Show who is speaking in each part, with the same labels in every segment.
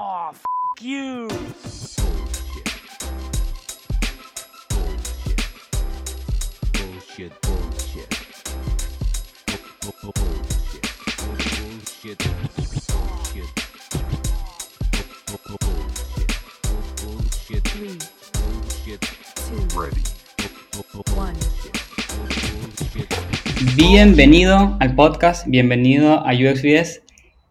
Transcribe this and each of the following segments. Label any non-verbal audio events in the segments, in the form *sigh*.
Speaker 1: Oh, f you. Bullshit. Bullshit. Bullshit. Bullshit. Bullshit. Bullshit. Bullshit. Ready.
Speaker 2: Bienvenido al podcast, bienvenido a UXBS.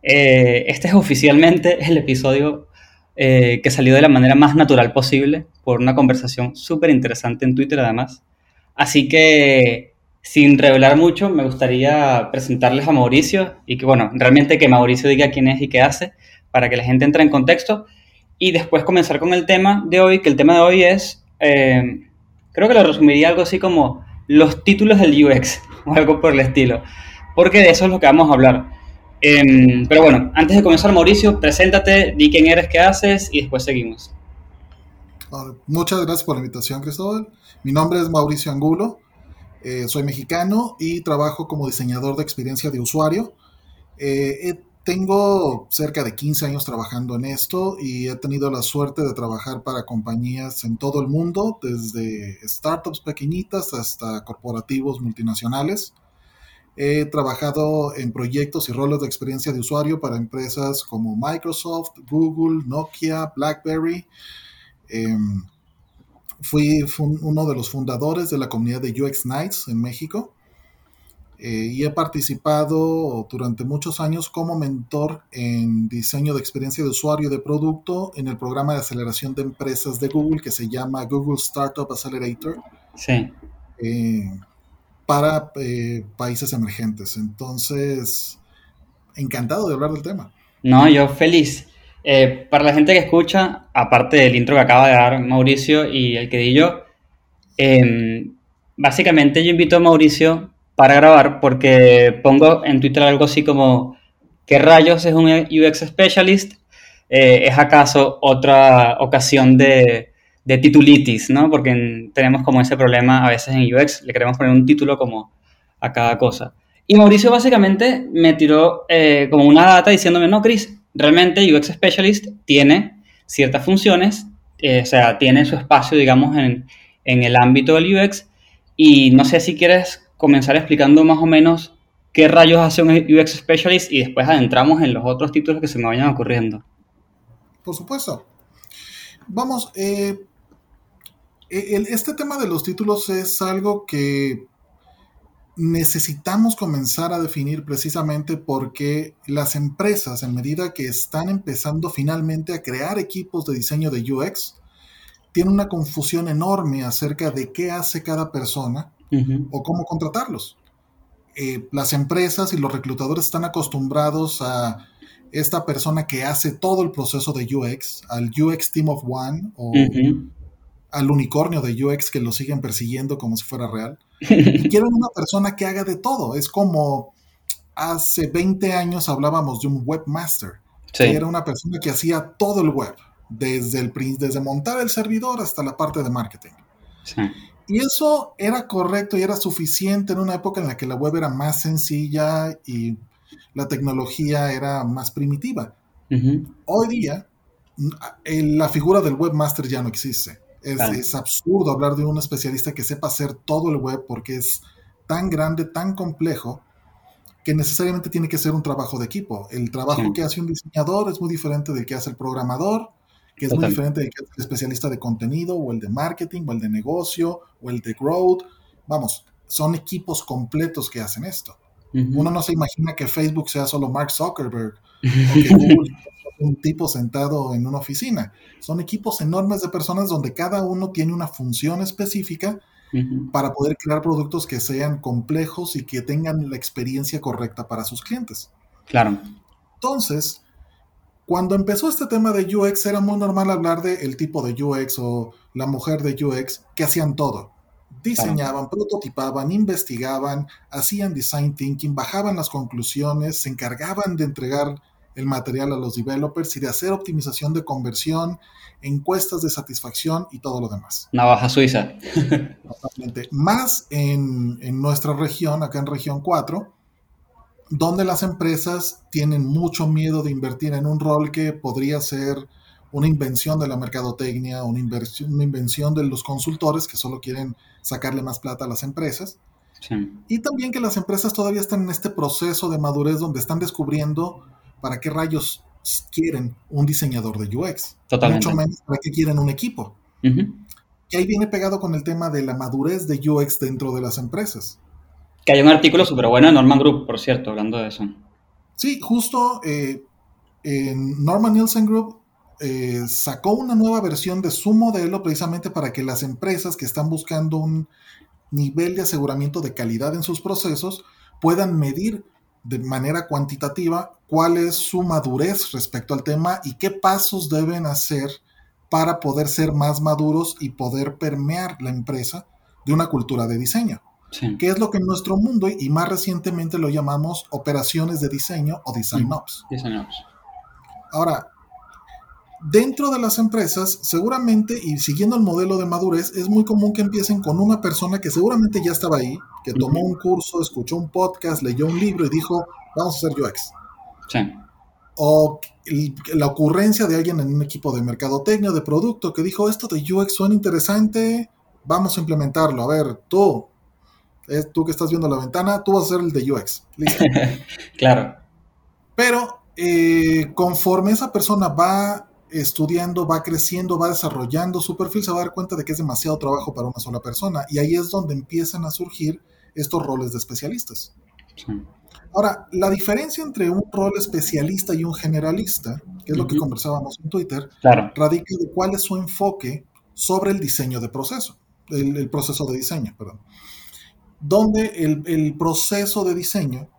Speaker 2: Eh, este es oficialmente el episodio eh, que salió de la manera más natural posible por una conversación súper interesante en Twitter además. Así que sin revelar mucho, me gustaría presentarles a Mauricio y que, bueno, realmente que Mauricio diga quién es y qué hace para que la gente entre en contexto y después comenzar con el tema de hoy, que el tema de hoy es, eh, creo que lo resumiría algo así como los títulos del UX *laughs* o algo por el estilo, porque de eso es lo que vamos a hablar. Em, pero bueno, antes de comenzar, Mauricio, preséntate, di quién eres, qué haces y después seguimos.
Speaker 3: Muchas gracias por la invitación, Cristóbal. Mi nombre es Mauricio Angulo, eh, soy mexicano y trabajo como diseñador de experiencia de usuario. Eh, tengo cerca de 15 años trabajando en esto y he tenido la suerte de trabajar para compañías en todo el mundo, desde startups pequeñitas hasta corporativos multinacionales. He trabajado en proyectos y roles de experiencia de usuario para empresas como Microsoft, Google, Nokia, BlackBerry. Em, fui uno de los fundadores de la comunidad de UX Nights en México eh, y he participado durante muchos años como mentor en diseño de experiencia de usuario de producto en el programa de aceleración de empresas de Google que se llama Google Startup Accelerator.
Speaker 2: Sí.
Speaker 3: Eh, para eh, países emergentes. Entonces, encantado de hablar del tema.
Speaker 2: No, yo feliz. Eh, para la gente que escucha, aparte del intro que acaba de dar Mauricio y el que di yo, em, básicamente yo invito a Mauricio para grabar porque pongo en Twitter algo así como, ¿qué rayos es un UX Specialist? Eh, ¿Es acaso otra ocasión de, de titulitis, ¿no? Porque tenemos como ese problema a veces en UX, le queremos poner un título como a cada cosa. Y Mauricio básicamente me tiró eh, como una data diciéndome, no, Chris, realmente UX Specialist tiene ciertas funciones, eh, o sea, tiene su espacio, digamos, en, en el ámbito del UX. Y no sé si quieres comenzar explicando más o menos qué rayos hace un UX Specialist y después adentramos en los otros títulos que se me vayan ocurriendo.
Speaker 3: Por supuesto. Vamos, eh, este tema de los títulos es algo que necesitamos comenzar a definir precisamente porque las empresas, en medida que están empezando finalmente a crear equipos de diseño de UX, tienen una confusión enorme acerca de qué hace cada persona o cómo contratarlos. Eh, las empresas y los reclutadores están acostumbrados a esta persona que hace todo el proceso de UX, al UX Team of One o al unicornio de UX que lo siguen persiguiendo como si fuera real. *laughs* quieren una persona que haga de todo. Es como hace 20 años hablábamos de un webmaster, que era una persona que hacía todo el web, desde, el, desde montar el servidor hasta la parte de marketing. Y eso era correcto y era suficiente en una época en la que la web era más sencilla y la tecnología era más primitiva. Hoy día, la figura del webmaster ya no existe. Es, absurdo hablar de un especialista que sepa hacer todo el web porque es tan grande, tan complejo, que necesariamente tiene que ser un trabajo de equipo. El trabajo que hace un diseñador es muy diferente del que hace el programador, que es muy diferente del que hace el especialista de contenido, o el de marketing, o el de negocio, o el de growth. Vamos, son equipos completos que hacen esto. Uno no se imagina que Facebook sea solo Mark Zuckerberg, o que *laughs* Google un tipo sentado en una oficina. Son equipos enormes de personas donde cada uno tiene una función específica para poder crear productos que sean complejos y que tengan la experiencia correcta para sus clientes.
Speaker 2: Claro.
Speaker 3: Entonces, cuando empezó este tema de UX, era muy normal hablar de el tipo de UX o la mujer de UX que hacían todo. Diseñaban, prototipaban, investigaban, hacían design thinking, bajaban las conclusiones, se encargaban de entregar el material a los developers y de hacer optimización de conversión, encuestas de satisfacción y todo lo demás.
Speaker 2: Navaja suiza.
Speaker 3: Más en, nuestra región, acá en región 4, donde las empresas tienen mucho miedo de invertir en un rol que podría ser una invención de la mercadotecnia, una, inversión, una invención de los consultores que solo quieren sacarle más plata a las empresas.
Speaker 2: Sí.
Speaker 3: Y también que las empresas todavía están en este proceso de madurez donde están descubriendo para qué rayos quieren un diseñador de UX.
Speaker 2: Totalmente.
Speaker 3: Mucho menos para qué quieren un equipo.
Speaker 2: Ujú.
Speaker 3: Que ahí viene pegado con el tema de la madurez de UX dentro de las empresas.
Speaker 2: Que hay un artículo súper bueno de Norman Group, por cierto, hablando de eso.
Speaker 3: Sí, justo eh, en Norman Nielsen Group eh, sacó una nueva versión de su modelo precisamente para que las empresas que están buscando un nivel de aseguramiento de calidad en sus procesos puedan medir de manera cuantitativa cuál es su madurez respecto al tema y qué pasos deben hacer para poder ser más maduros y poder permear la empresa de una cultura de diseño,
Speaker 2: Sí.
Speaker 3: que es lo que en nuestro mundo y más recientemente lo llamamos operaciones de diseño o design
Speaker 2: Mm.
Speaker 3: ops.
Speaker 2: Diseñadores.
Speaker 3: Ahora, dentro de las empresas, seguramente, y siguiendo el modelo de madurez, es muy común que empiecen con una persona que seguramente ya estaba ahí, que tomó un curso, escuchó un podcast, leyó un libro y dijo, vamos a hacer UX.
Speaker 2: Sí.
Speaker 3: O la ocurrencia de alguien en un equipo de mercadotecnia, de producto, que dijo, esto de UX suena interesante, vamos a implementarlo. A ver, tú, es tú que estás viendo la ventana, tú vas a ser el de UX. Listo. *laughs*
Speaker 2: Claro.
Speaker 3: Pero eh, conforme esa persona va estudiando, va creciendo, va desarrollando su perfil, se va a dar cuenta de que es demasiado trabajo para una sola persona. Y ahí es donde empiezan a surgir estos roles de especialistas.
Speaker 2: Sí.
Speaker 3: Ahora, la diferencia entre un rol especialista y un generalista, que es lo que conversábamos en Twitter,
Speaker 2: Claro.
Speaker 3: radica de cuál es su enfoque sobre el diseño de proceso, el, el proceso de diseño, perdón. Donde el, el proceso de diseño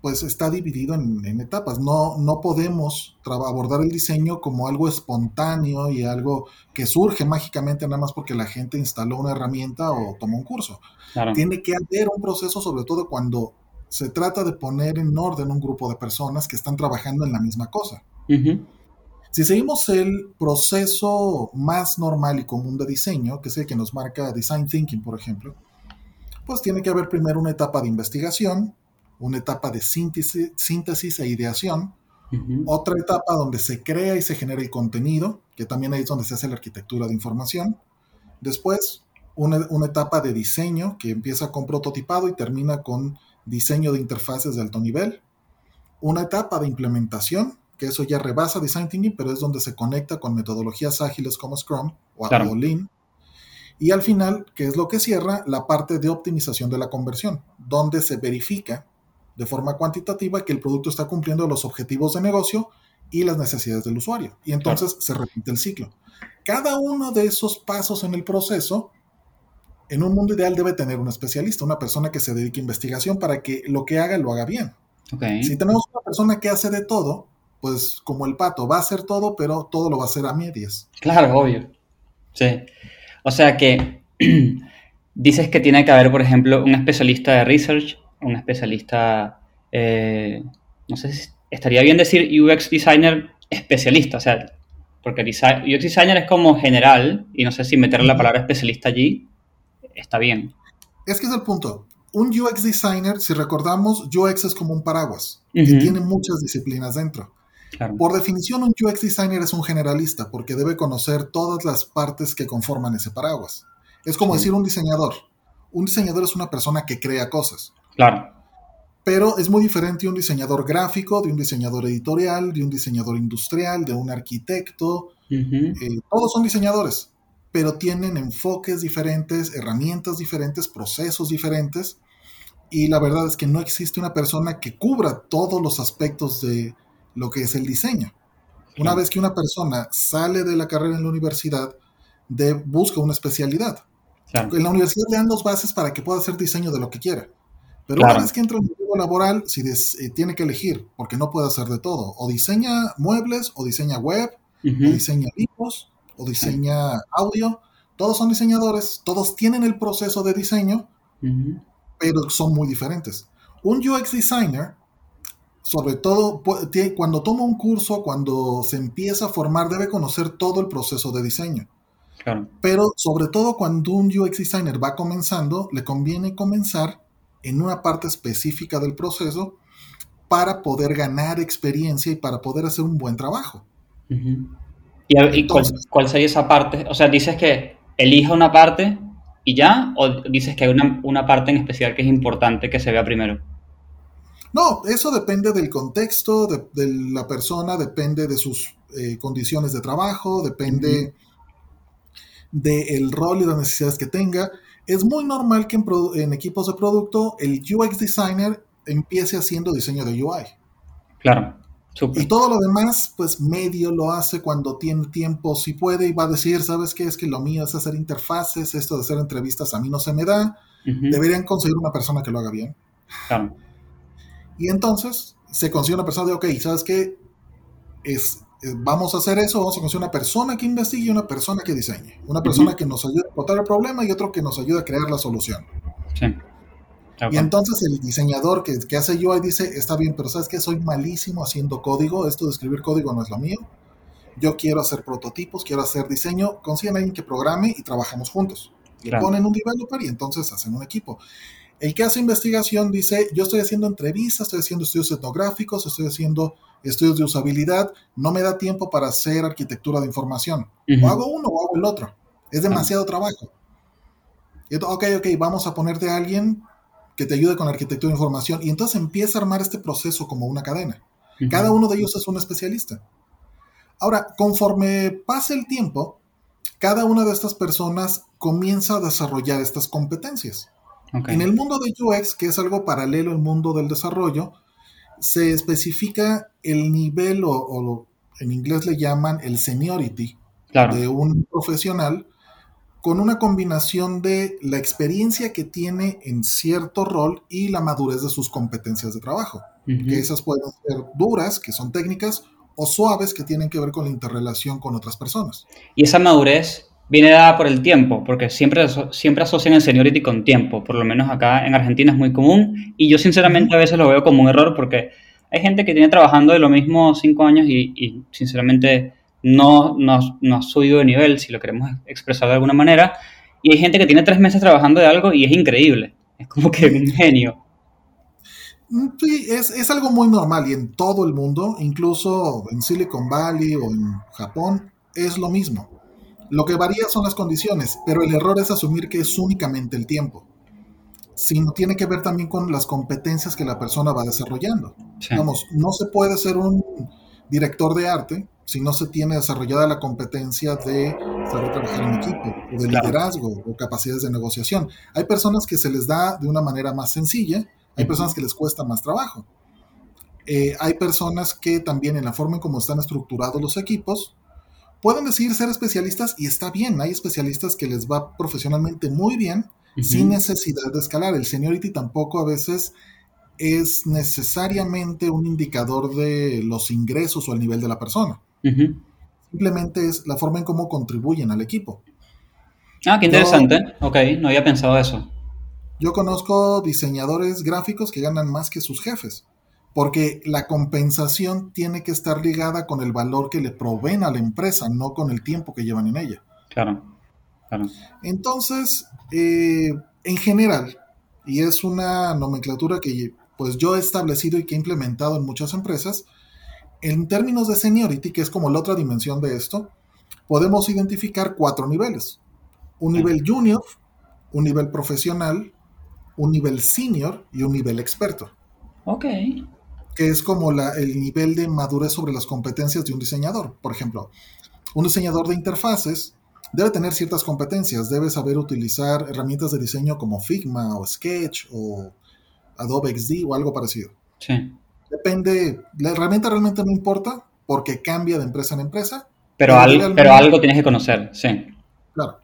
Speaker 3: pues está dividido en, en etapas. No, no podemos abordar el diseño como algo espontáneo y algo que surge mágicamente nada más porque la gente instaló una herramienta o tomó un curso.
Speaker 2: Claro.
Speaker 3: Tiene que haber un proceso, sobre todo cuando se trata de poner en orden un grupo de personas que están trabajando en la misma cosa. Si seguimos el proceso más normal y común de diseño, que es el que nos marca Design Thinking, por ejemplo, pues tiene que haber primero una etapa de investigación, una etapa de síntesis, síntesis e ideación, otra etapa donde se crea y se genera el contenido, que también ahí es donde se hace la arquitectura de información. Después, una, una etapa de diseño que empieza con prototipado y termina con diseño de interfaces de alto nivel. Una etapa de implementación, que eso ya rebasa Design Thinking, pero es donde se conecta con metodologías ágiles como Scrum o,
Speaker 2: Claro.
Speaker 3: o Lean. Y al final, que es lo que cierra, la parte de optimización de la conversión, donde se verifica de forma cuantitativa que el producto está cumpliendo los objetivos de negocio y las necesidades del usuario. Y entonces se repite el ciclo. Cada uno de esos pasos en el proceso, en un mundo ideal debe tener un especialista, una persona que se dedique a investigación para que lo que haga lo haga bien. Si tenemos una persona que hace de todo, pues como el pato, va a hacer todo, pero todo lo va a hacer a medias.
Speaker 2: Claro, obvio. Sí. O sea que *clears throat* dices que tiene que haber, por ejemplo, un especialista de research, un especialista, eh, no sé si estaría bien decir UX designer especialista, o sea, porque UX designer es como general y no sé si meter la palabra especialista allí está bien.
Speaker 3: Es que es el punto. Un UX designer, si recordamos, UX es como un paraguas, que
Speaker 2: Ujú.
Speaker 3: tiene muchas disciplinas dentro.
Speaker 2: Claro.
Speaker 3: Por definición, un UX designer es un generalista porque debe conocer todas las partes que conforman ese paraguas. Es como
Speaker 2: Sí.
Speaker 3: decir un diseñador. Un diseñador es una persona que crea cosas,
Speaker 2: Claro.
Speaker 3: pero es muy diferente un diseñador gráfico, de un diseñador editorial, de un diseñador industrial, de un arquitecto.
Speaker 2: Ujú.
Speaker 3: Eh, todos son diseñadores, pero tienen enfoques diferentes, herramientas diferentes, procesos diferentes. Y la verdad es que no existe una persona que cubra todos los aspectos de lo que es el diseño. Una vez que una persona sale de la carrera en la universidad, de, busca una especialidad.
Speaker 2: Claro.
Speaker 3: En la universidad le dan las bases para que pueda hacer diseño de lo que quiera. Pero
Speaker 2: Claro.
Speaker 3: una vez que entra en el mundo laboral, si des- eh, tiene que elegir, porque no puede hacer de todo. O diseña muebles, o diseña web, o
Speaker 2: Ujú.
Speaker 3: diseña libros, o diseña audio. Todos son diseñadores, todos tienen el proceso de diseño,
Speaker 2: Ujú.
Speaker 3: pero son muy diferentes. Un UX designer, sobre todo cuando toma un curso, cuando se empieza a formar, debe conocer todo el proceso de diseño.
Speaker 2: Claro.
Speaker 3: Pero sobre todo cuando un UX designer va comenzando, le conviene comenzar en una parte específica del proceso para poder ganar experiencia y para poder hacer un buen trabajo.
Speaker 2: ¿Y, a- y cuál,
Speaker 3: Entonces-
Speaker 2: cuál sería esa parte? O sea, dices que elija una parte y ya, o dices que hay una, una parte en especial que es importante que se vea primero.
Speaker 3: No, eso depende del contexto, de, de la persona, depende de sus eh, condiciones de trabajo, depende del rol y las necesidades que tenga. Es muy normal que en, equipos de producto el UX designer empiece haciendo diseño de UI.
Speaker 2: Claro,
Speaker 3: Y todo lo demás, pues medio lo hace cuando tiene tiempo, si puede, y va a decir, ¿sabes qué? Es que lo mío es hacer interfaces, esto de hacer entrevistas a mí no se me da, deberían conseguir una persona que lo haga bien.
Speaker 2: Claro.
Speaker 3: Y entonces se consigue una persona de, ok, ¿sabes qué? Es, vamos a hacer eso, vamos a conseguir una persona que investigue y una persona que diseñe. Una persona que nos ayude a encontrar el problema y otro que nos ayude a crear la solución.
Speaker 2: Sí.
Speaker 3: Y entonces el diseñador que, que hace UI dice, está bien, pero ¿sabes qué? Soy malísimo haciendo código, esto de escribir código no es lo mío. Yo quiero hacer prototipos, quiero hacer diseño, consiguen a alguien que programe y trabajamos juntos. Le
Speaker 2: Claro.
Speaker 3: ponen un developer y entonces hacen un equipo. El que hace investigación dice, yo estoy haciendo entrevistas, estoy haciendo estudios etnográficos, estoy haciendo estudios de usabilidad, no me da tiempo para hacer arquitectura de información. O hago uno o hago el otro. Es demasiado trabajo. Y ento- ok, ok, vamos a ponerte a alguien que te ayude con la arquitectura de información. Y entonces empieza a armar este proceso como una cadena. Cada uno de ellos es un especialista. Ahora, conforme pasa el tiempo, cada una de estas personas comienza a desarrollar estas competencias. En el mundo de UX, que es algo paralelo al mundo del desarrollo, se especifica el nivel o, en inglés le llaman el seniority
Speaker 2: Claro.
Speaker 3: de un profesional con una combinación de la experiencia que tiene en cierto rol y la madurez de sus competencias de trabajo. Que esas pueden ser duras, que son técnicas, o suaves, que tienen que ver con la interrelación con otras personas.
Speaker 2: Y esa madurez viene dada por el tiempo, porque siempre, siempre asocian el seniority con tiempo, por lo menos acá en Argentina es muy común, y yo sinceramente a veces lo veo como un error porque hay gente que tiene trabajando de lo mismo cinco años y, y sinceramente no, no, no ha subido de nivel, si lo queremos expresar de alguna manera, y hay gente que tiene tres meses trabajando de algo y es increíble, es como que un genio.
Speaker 3: Mm, Sí, es, es algo muy normal y en todo el mundo, incluso en Silicon Valley o en Japón, es lo mismo. Lo que varía son las condiciones, pero el error es asumir que es únicamente el tiempo, sino tiene que ver también con las competencias que la persona va desarrollando.
Speaker 2: Sí.
Speaker 3: Vamos, no se puede ser un director de arte si no se tiene desarrollada la competencia de saber trabajar en equipo, o de
Speaker 2: Claro.
Speaker 3: liderazgo, o capacidades de negociación. Hay personas que se les da de una manera más sencilla, hay personas que les cuesta más trabajo. Eh, hay personas que también en la forma en cómo están estructurados los equipos, pueden decidir ser especialistas y está bien, hay especialistas que les va profesionalmente muy bien sin necesidad de escalar. El seniority tampoco a veces es necesariamente un indicador de los ingresos o el nivel de la persona. Simplemente es la forma en cómo contribuyen al equipo.
Speaker 2: Ah, qué
Speaker 3: Yo-
Speaker 2: interesante. Ok, no había pensado eso.
Speaker 3: Yo conozco diseñadores gráficos que ganan más que sus jefes, porque la compensación tiene que estar ligada con el valor que le proveen a la empresa, no con el tiempo que llevan en ella.
Speaker 2: Claro, claro.
Speaker 3: Entonces, eh, en general, y es una nomenclatura que pues yo he establecido y que he implementado en muchas empresas, en términos de seniority, que es como la otra dimensión de esto, podemos identificar cuatro niveles. Un
Speaker 2: Sí.
Speaker 3: nivel junior, un nivel profesional, un nivel senior y un nivel experto,
Speaker 2: Ok.
Speaker 3: Que es como la- el nivel de madurez sobre las competencias de un diseñador. Por ejemplo, un diseñador de interfaces debe tener ciertas competencias, debe saber utilizar herramientas de diseño como Figma o Sketch o Adobe XD o algo parecido.
Speaker 2: Sí.
Speaker 3: Depende, la herramienta realmente no importa porque cambia de empresa en empresa.
Speaker 2: Pero, al- pero algo tienes que conocer, sí.
Speaker 3: Claro.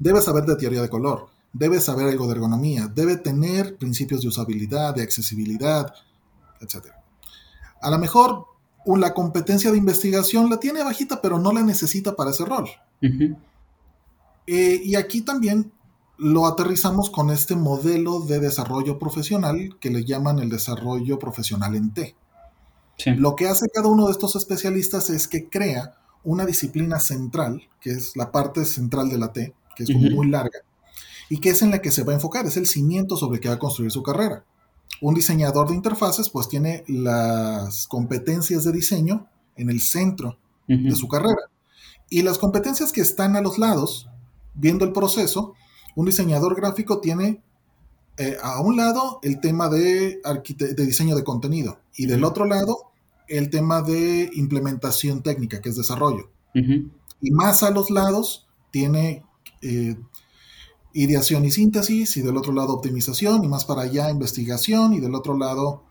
Speaker 3: Debe saber de teoría de color, debe saber algo de ergonomía, debe tener principios de usabilidad, de accesibilidad, etc. A lo mejor la competencia de investigación la tiene bajita, pero no la necesita para ese rol. Eh, y aquí también lo aterrizamos con este modelo de desarrollo profesional que le llaman el desarrollo profesional en T.
Speaker 2: Sí.
Speaker 3: Lo que hace cada uno de estos especialistas es que crea una disciplina central, que es la parte central de la T, que es muy larga, y que es en la que se va a enfocar, es el cimiento sobre el que va a construir su carrera. Un diseñador de interfaces pues tiene las competencias de diseño en el centro de su carrera. Y las competencias que están a los lados, viendo el proceso, un diseñador gráfico tiene eh, a un lado el tema de, diseño de contenido y del otro lado el tema de implementación técnica, que es desarrollo. Y más a los lados tiene eh, ideación y síntesis, y del otro lado optimización, y más para allá investigación, y del otro lado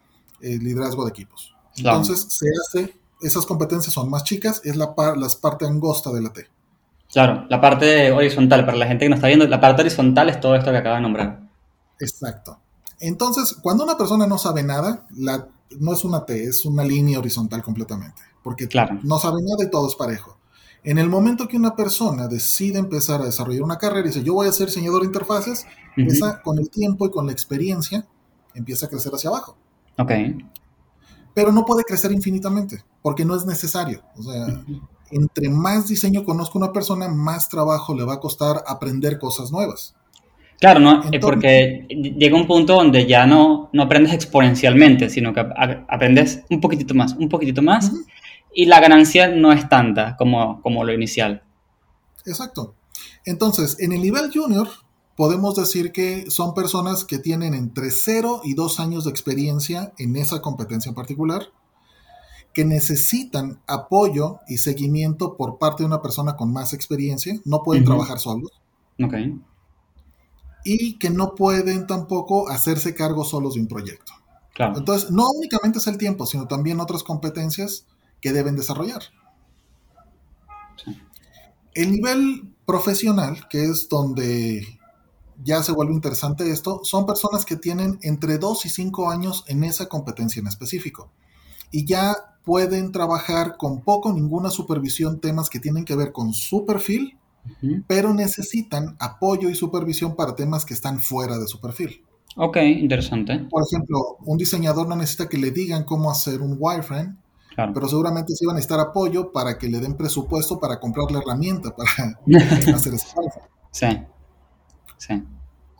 Speaker 3: eh, liderazgo de equipos.
Speaker 2: Claro.
Speaker 3: Entonces se hace, esas competencias son más chicas, es la, par- las parte angosta de la T.
Speaker 2: Claro, la parte horizontal, para la gente que nos está viendo, la parte horizontal es todo esto que acaba de nombrar.
Speaker 3: Exacto. Entonces, cuando una persona no sabe nada, la, no es una T, es una línea horizontal completamente, porque
Speaker 2: Claro.
Speaker 3: no sabe nada y todo es parejo. En el momento que una persona decide empezar a desarrollar una carrera y dice, yo voy a ser diseñador de interfaces,
Speaker 2: Ujú.
Speaker 3: esa con el tiempo y con la experiencia empieza a crecer hacia abajo.
Speaker 2: Ok.
Speaker 3: Pero no puede crecer infinitamente, porque no es necesario. O sea, entre más diseño conozca una persona, más trabajo le va a costar aprender cosas nuevas.
Speaker 2: Claro, ¿no?
Speaker 3: Entonces-
Speaker 2: porque llega un punto donde ya no, no aprendes exponencialmente, sino que aprendes un poquitito más, un poquitito más. Y la ganancia no es tanta como, como lo inicial.
Speaker 3: Exacto. Entonces, en el nivel junior, podemos decir que son personas que tienen entre 0 y 2 años de experiencia en esa competencia en particular, que necesitan apoyo y seguimiento por parte de una persona con más experiencia, no pueden trabajar solos,
Speaker 2: Ok.
Speaker 3: y que no pueden tampoco hacerse cargo solos de un proyecto.
Speaker 2: Claro.
Speaker 3: Entonces, no únicamente es el tiempo, sino también otras competencias que deben desarrollar.
Speaker 2: Sí.
Speaker 3: El nivel profesional, que es donde ya se vuelve interesante esto, son personas que tienen entre 2 y 5 años en esa competencia en específico. Y ya pueden trabajar con poco ninguna supervisión temas que tienen que ver con su perfil, pero necesitan apoyo y supervisión para temas que están fuera de su perfil.
Speaker 2: Ok, interesante.
Speaker 3: Por ejemplo, un diseñador no necesita que le digan cómo hacer un wireframe,
Speaker 2: Claro.
Speaker 3: pero seguramente sí van a necesitar apoyo para que le den presupuesto para comprar la herramienta para *laughs* hacer wireframe.
Speaker 2: Sí. Sí.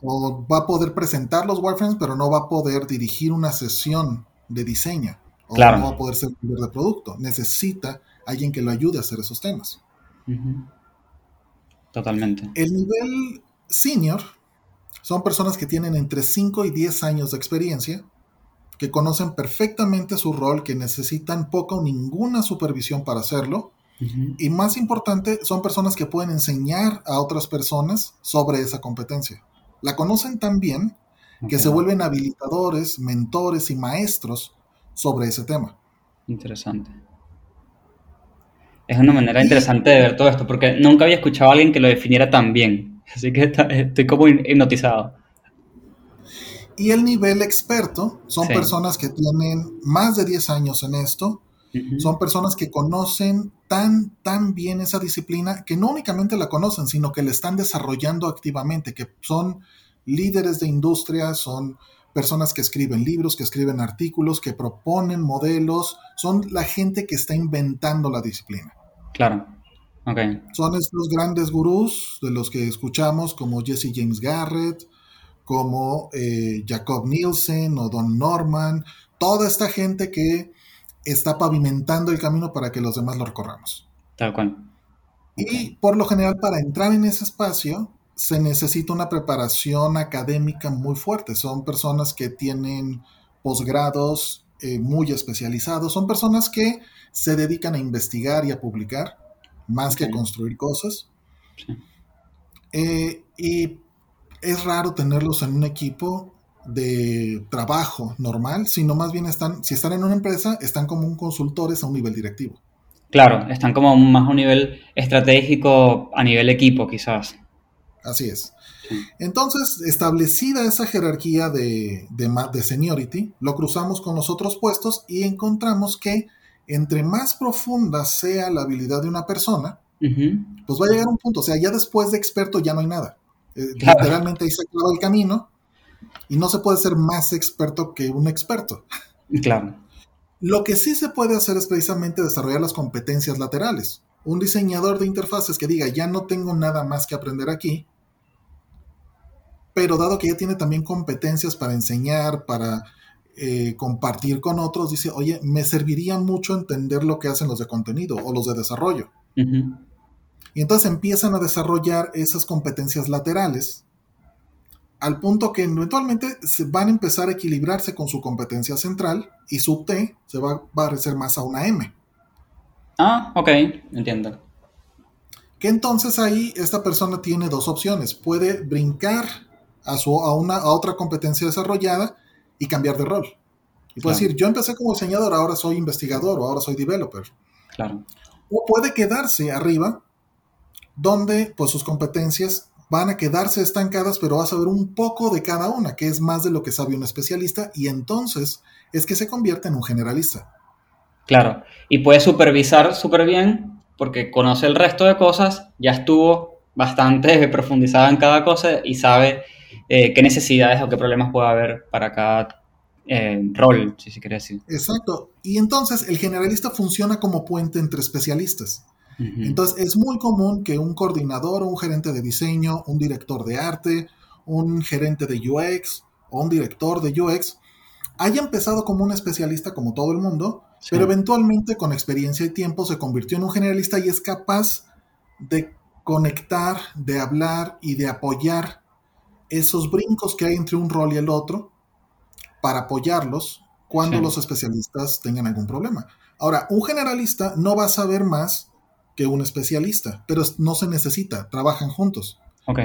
Speaker 3: O va a poder presentar los wireframes, pero no va a poder dirigir una sesión de diseño. O
Speaker 2: Claro.
Speaker 3: no va a poder ser líder de producto. Necesita alguien que lo ayude a hacer esos temas.
Speaker 2: Totalmente.
Speaker 3: El nivel senior son personas que tienen entre 5 y 10 años de experiencia, que conocen perfectamente su rol, que necesitan poca o ninguna supervisión para hacerlo. Y más importante, son personas que pueden enseñar a otras personas sobre esa competencia. La conocen tan bien que se vuelven habilitadores, mentores y maestros sobre ese tema.
Speaker 2: Interesante. Es una manera
Speaker 3: Y-
Speaker 2: interesante de ver todo esto, porque nunca había escuchado a alguien que lo definiera tan bien. Así que está- estoy como hipnotizado.
Speaker 3: Y el nivel experto son
Speaker 2: Sí.
Speaker 3: personas que tienen más de 10 años en esto, son personas que conocen tan, tan bien esa disciplina que no únicamente la conocen, sino que la están desarrollando activamente, que son líderes de industria, son personas que escriben libros, que escriben artículos, que proponen modelos, son la gente que está inventando la disciplina.
Speaker 2: Claro. Ok.
Speaker 3: Son estos grandes gurús de los que escuchamos como Jesse James Garrett, como eh, Jacob Nielsen o Don Norman, toda esta gente que está pavimentando el camino para que los demás lo recorramos.
Speaker 2: Tal cual.
Speaker 3: Y por lo general para entrar en ese espacio se necesita una preparación académica muy fuerte. Son personas que tienen posgrados eh, muy especializados, son personas que se dedican a investigar y a publicar más que a construir cosas.
Speaker 2: Sí.
Speaker 3: Eh, y es raro tenerlos en un equipo de trabajo normal, sino más bien están, si están en una empresa, están como un consultores a un nivel directivo.
Speaker 2: Claro, están como más a un nivel estratégico, a nivel equipo, quizás.
Speaker 3: Así es. Entonces, establecida esa jerarquía de, de, de seniority, lo cruzamos con los otros puestos y encontramos que entre más profunda sea la habilidad de una persona, pues va a llegar un punto, o sea, ya después de experto ya no hay nada. Eh,
Speaker 2: Claro.
Speaker 3: Literalmente ahí se acaba el camino y no se puede ser más experto que un experto.
Speaker 2: Claro.
Speaker 3: Lo que sí se puede hacer es precisamente desarrollar las competencias laterales. Un diseñador de interfaces que diga, ya no tengo nada más que aprender aquí, pero dado que ya tiene también competencias para enseñar, para eh, compartir con otros, dice, oye, me serviría mucho entender lo que hacen los de contenido o los de desarrollo. Y entonces empiezan a desarrollar esas competencias laterales al punto que eventualmente se van a empezar a equilibrarse con su competencia central y su T se va a parecer más a una M.
Speaker 2: Ah, ok, entiendo.
Speaker 3: Que entonces ahí esta persona tiene dos opciones. Puede brincar a, su, a, una, a otra competencia desarrollada y cambiar de rol. Y puede
Speaker 2: Claro.
Speaker 3: decir, yo empecé como diseñador, ahora soy investigador o ahora soy developer.
Speaker 2: Claro.
Speaker 3: O puede quedarse arriba, donde pues sus competencias van a quedarse estancadas, pero va a saber un poco de cada una, que es más de lo que sabe un especialista, y entonces es que se convierte en un generalista.
Speaker 2: Claro. Y puede supervisar súper bien porque conoce el resto de cosas, ya estuvo bastante *laughs* profundizada en cada cosa y sabe eh, qué necesidades o qué problemas puede haber para cada eh, rol, si se quiere decir.
Speaker 3: Exacto. Y entonces el generalista funciona como puente entre especialistas.
Speaker 2: Ujú.
Speaker 3: Entonces es muy común que un coordinador un gerente de diseño, un director de arte, un gerente de UX o un director de UX haya empezado como un especialista como todo el mundo,
Speaker 2: Sí.
Speaker 3: pero eventualmente con experiencia y tiempo se convirtió en un generalista y es capaz de conectar, de hablar y de apoyar esos brincos que hay entre un rol y el otro para apoyarlos cuando
Speaker 2: Sí.
Speaker 3: los especialistas tengan algún problema. Ahora, un generalista no va a saber más que un especialista, pero no se necesita, trabajan juntos,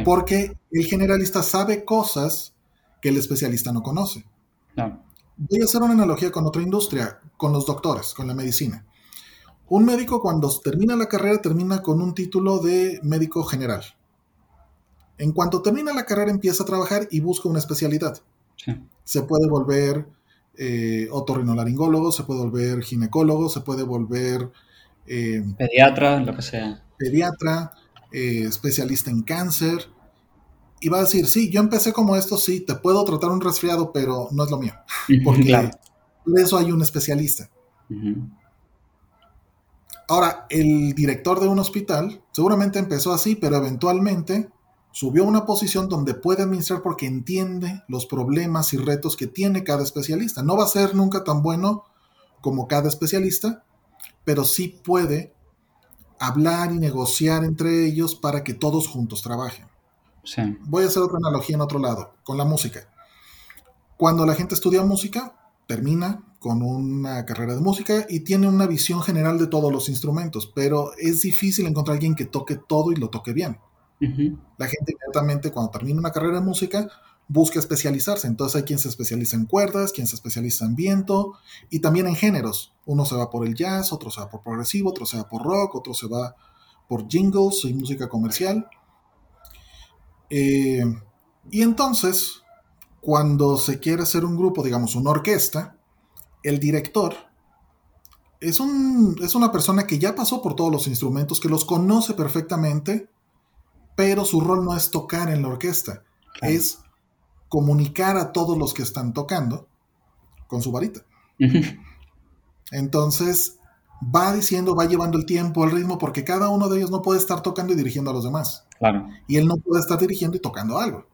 Speaker 3: porque el generalista sabe cosas que el especialista no conoce. Voy a hacer una analogía con otra industria, con los doctores, con la medicina. Un médico cuando termina la carrera termina con un título de médico general. En cuanto termina la carrera empieza a trabajar y busca una especialidad.
Speaker 2: Sí.
Speaker 3: Se puede volver eh, otorrinolaringólogo, se puede volver ginecólogo, se puede volver eh,
Speaker 2: Pediatra, lo que sea.
Speaker 3: pediatra, eh, especialista en cáncer. Y va a decir, sí, yo empecé como esto, sí, te puedo tratar un resfriado, pero no es lo mío. Porque
Speaker 2: Claro.
Speaker 3: de eso hay un especialista. Ahora, el director de un hospital seguramente empezó así, pero eventualmente subió a una posición donde puede administrar porque entiende los problemas y retos que tiene cada especialista. No va a ser nunca tan bueno como cada especialista, pero sí puede hablar y negociar entre ellos para que todos juntos trabajen.
Speaker 2: Sí.
Speaker 3: Voy a hacer otra analogía en otro lado, con la música. Cuando la gente estudia música, termina con una carrera de música y tiene una visión general de todos los instrumentos, pero es difícil encontrar a alguien que toque todo y lo toque bien. La gente inmediatamente cuando termina una carrera de música busca especializarse. Entonces hay quien se especializa en cuerdas, quien se especializa en viento y también en géneros. Uno se va por el jazz, otro se va por progresivo, otro se va por rock, otro se va por jingles y música comercial. Eh, y entonces, cuando se quiere hacer un grupo, digamos una orquesta, el director es, un, es una persona que ya pasó por todos los instrumentos, que los conoce perfectamente, pero su rol no es tocar en la orquesta,
Speaker 2: Claro.
Speaker 3: es comunicar a todos los que están tocando con su varita. Entonces va diciendo, va llevando el tiempo, el ritmo, porque cada uno de ellos no puede estar tocando y dirigiendo a los demás.
Speaker 2: Claro.
Speaker 3: Y él no puede estar dirigiendo y tocando algo.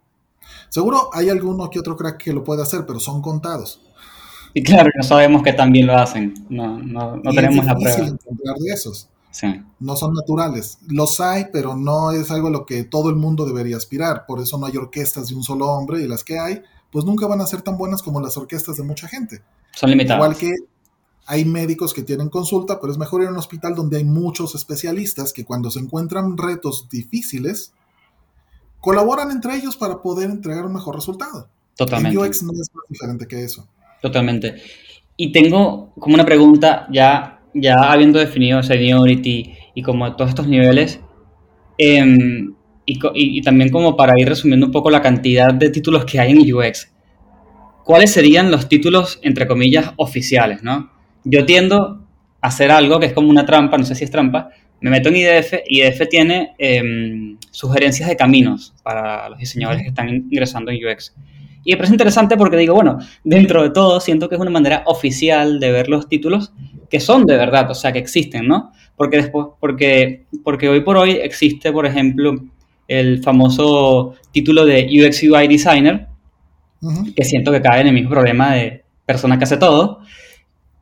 Speaker 3: Seguro hay alguno que otro crack que lo puede hacer, pero son contados.
Speaker 2: Y claro, no sabemos que también lo hacen. No, no, no
Speaker 3: y
Speaker 2: tenemos
Speaker 3: es
Speaker 2: la
Speaker 3: difícil
Speaker 2: prueba.
Speaker 3: encontrar de esos.
Speaker 2: Sí.
Speaker 3: No son naturales. Los hay, pero no es algo a lo que todo el mundo debería aspirar. Por eso no hay orquestas de un solo hombre y las que hay, pues nunca van a ser tan buenas como las orquestas de mucha gente.
Speaker 2: Son limitados.
Speaker 3: Igual que hay médicos que tienen consulta, pero es mejor ir a un hospital donde hay muchos especialistas que cuando se encuentran retos difíciles, colaboran entre ellos para poder entregar un mejor resultado.
Speaker 2: Totalmente.
Speaker 3: En UX no es más diferente que eso.
Speaker 2: Totalmente. Y tengo como una pregunta, ya, ya habiendo definido seniority y como todos estos niveles, em, y, y- también como para ir resumiendo un poco la cantidad de títulos que hay en UX, ¿cuáles serían los títulos, entre comillas, oficiales, no? Yo tiendo a hacer algo que es como una trampa, no sé si es trampa, me meto en IDF, IDF tiene em, sugerencias de caminos para los diseñadores que están ingresando en UX. Y me parece interesante porque digo, bueno, dentro de todo siento que es una manera oficial de ver los títulos que son de verdad, o sea, que existen, ¿no? Porque después, porque, porque hoy por hoy existe, por ejemplo, el famoso título de UX UI Designer, que siento que cae en el mismo problema de, persona que hace todo.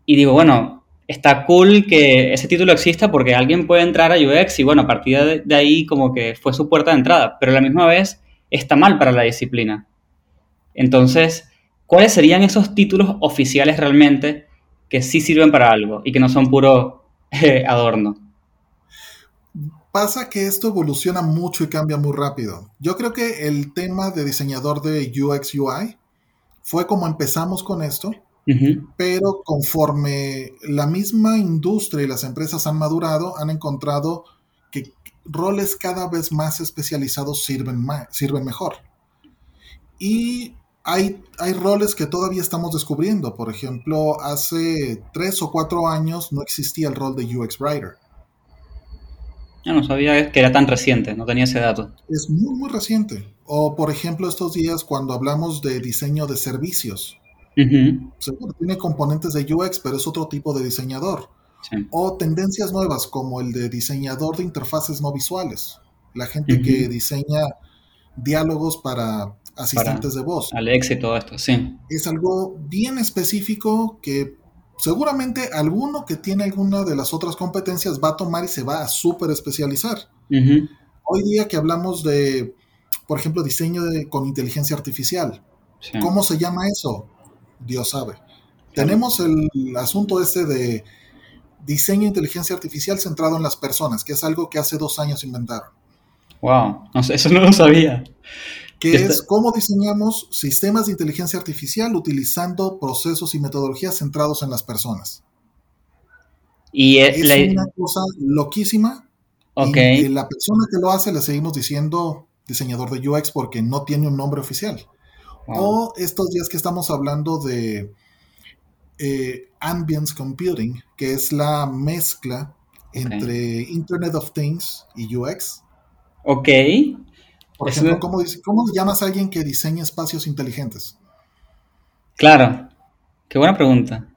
Speaker 2: Y digo, bueno, está cool que ese título exista porque alguien puede entrar a UX y bueno, a partir de, de ahí como que fue su puerta de entrada, pero a la misma vez está mal para la disciplina. Entonces, ¿cuáles serían esos títulos oficiales realmente que sí sirven para algo y que no son puro eh, adorno?
Speaker 3: Pasa que esto evoluciona mucho y cambia muy rápido. Yo creo que el tema de diseñador de UX UI fue como empezamos con esto, pero conforme la misma industria y las empresas han madurado, han encontrado que roles cada vez más especializados sirven, ma- sirven mejor. Y hay, hay roles que todavía estamos descubriendo. Por ejemplo, hace tres o cuatro años no existía el rol de UX Writer.
Speaker 2: Yo no sabía que era tan reciente, no tenía ese dato.
Speaker 3: Es muy, muy reciente. O, por ejemplo, estos días cuando hablamos de diseño de servicios. Seguro, tiene componentes de UX, pero es otro tipo de diseñador.
Speaker 2: sí.
Speaker 3: O tendencias nuevas como el de diseñador de interfaces no visuales. La gente que diseña diálogos para asistentes de voz.
Speaker 2: Alex y todo esto, sí.
Speaker 3: Es algo bien específico que seguramente alguno que tiene alguna de las otras competencias va a tomar y se va a súper especializar. Hoy día que hablamos de, por ejemplo, diseño de- con inteligencia artificial,
Speaker 2: sí.
Speaker 3: ¿cómo se llama eso? Dios sabe. Tenemos el asunto este de diseño de inteligencia artificial centrado en las personas, que es algo que hace dos años inventaron.
Speaker 2: Wow, no sé, eso no lo sabía.
Speaker 3: Que es cómo diseñamos sistemas de inteligencia artificial utilizando procesos y metodologías centrados en las personas.
Speaker 2: Y eh,
Speaker 3: Es
Speaker 2: la-
Speaker 3: una cosa loquísima.
Speaker 2: ok,
Speaker 3: Y, y la persona que lo hace le seguimos diciendo diseñador de UX porque no tiene un nombre oficial.
Speaker 2: wow,
Speaker 3: O estos días que estamos hablando de eh, ambience computing, que es la mezcla entre Internet of Things y UX.
Speaker 2: Ok,
Speaker 3: Por
Speaker 2: Eso-
Speaker 3: ejemplo, ¿cómo, ¿cómo llamas a alguien que diseña espacios inteligentes?
Speaker 2: claro. Qué buena pregunta.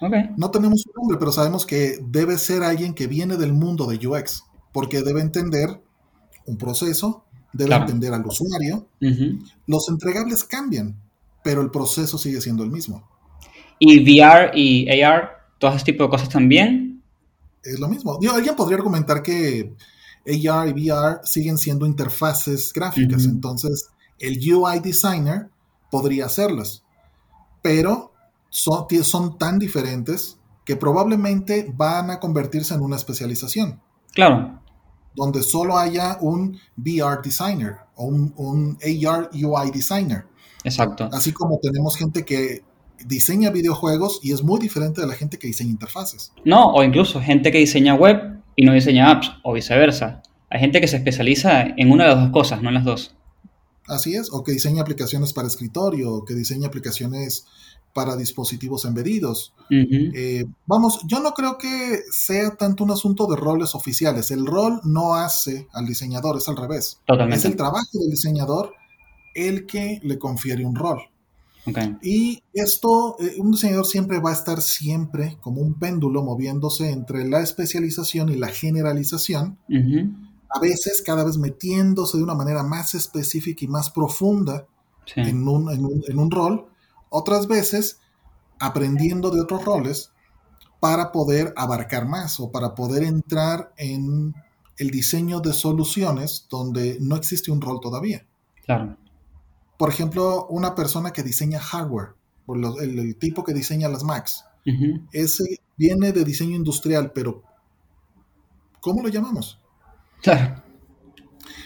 Speaker 2: Ok,
Speaker 3: No tenemos un nombre, pero sabemos que debe ser alguien que viene del mundo de UX, porque debe entender un proceso, debe
Speaker 2: Claro.
Speaker 3: entender al usuario. Los entregables cambian, pero el proceso sigue siendo el mismo.
Speaker 2: Y VR y AR, todo ese tipo de cosas también.
Speaker 3: Es lo mismo. Digo, alguien podría argumentar que AR y VR siguen siendo interfaces gráficas, entonces el UI designer podría hacerlas, pero son tan diferentes que probablemente van a convertirse en una especialización,
Speaker 2: Claro,
Speaker 3: donde solo haya un VR designer o un, un AR UI designer,
Speaker 2: exacto.
Speaker 3: así como tenemos gente que diseña videojuegos y es muy diferente de la gente que diseña interfaces.
Speaker 2: No, o incluso gente que diseña web y no diseña apps, o viceversa. Hay gente que se especializa en una de las dos cosas, no en las dos.
Speaker 3: Así es, o que diseña aplicaciones para escritorio, o que diseña aplicaciones para dispositivos embedidos. Eh, vamos, yo no creo que sea tanto un asunto de roles oficiales. El rol no hace al diseñador, es al revés. Es
Speaker 2: Totalmente.
Speaker 3: el trabajo del diseñador el que le confiere un rol.
Speaker 2: Ok,
Speaker 3: Y esto, eh, un diseñador siempre va a estar siempre como un péndulo moviéndose entre la especialización y la generalización, a veces cada vez metiéndose de una manera más específica y más profunda
Speaker 2: sí.
Speaker 3: en un, en un- en un rol, otras veces aprendiendo de otros roles para poder abarcar más o para poder entrar en el diseño de soluciones donde no existe un rol todavía.
Speaker 2: Claro.
Speaker 3: Por ejemplo, una persona que diseña hardware, el, el tipo que diseña las Macs, ese viene de diseño industrial, pero ¿cómo lo llamamos?
Speaker 2: Claro.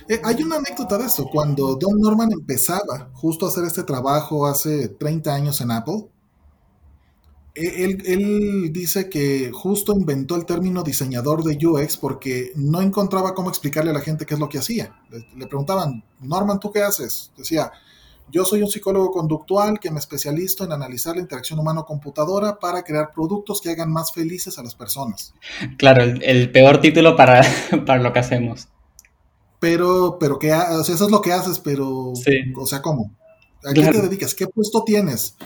Speaker 3: Eh, hay una anécdota de eso. Cuando Don Norman empezaba justo a hacer este trabajo hace 30 años en Apple, eh, él, él dice que justo inventó el término diseñador de UX porque no encontraba cómo explicarle a la gente qué es lo que hacía. Le, le preguntaban, Norman, ¿tú qué haces? Decía, yo soy un psicólogo conductual que me especializo en analizar la interacción humano-computadora para crear productos que hagan más felices a las personas.
Speaker 2: Claro, el, el peor título para, *laughs* para lo que hacemos.
Speaker 3: Pero, pero que, ha- o sea, eso es lo que haces, pero,
Speaker 2: Sí.
Speaker 3: o sea, ¿cómo? ¿A qué
Speaker 2: Claro.
Speaker 3: te dedicas? ¿Qué puesto tienes?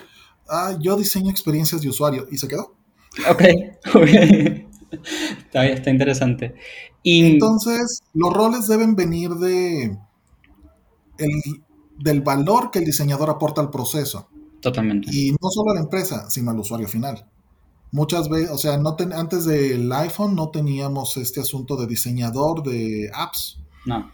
Speaker 3: Ah, yo diseño experiencias de usuario y se quedó.
Speaker 2: Ok, *laughs* ok. Está, interesante. Y
Speaker 3: Entonces, los roles deben venir de el- del valor que el diseñador aporta al proceso.
Speaker 2: Totalmente.
Speaker 3: Y no solo a la empresa, sino al usuario final. Muchas veces, o sea, no ten- antes del iPhone no teníamos este asunto de diseñador de apps.
Speaker 2: No,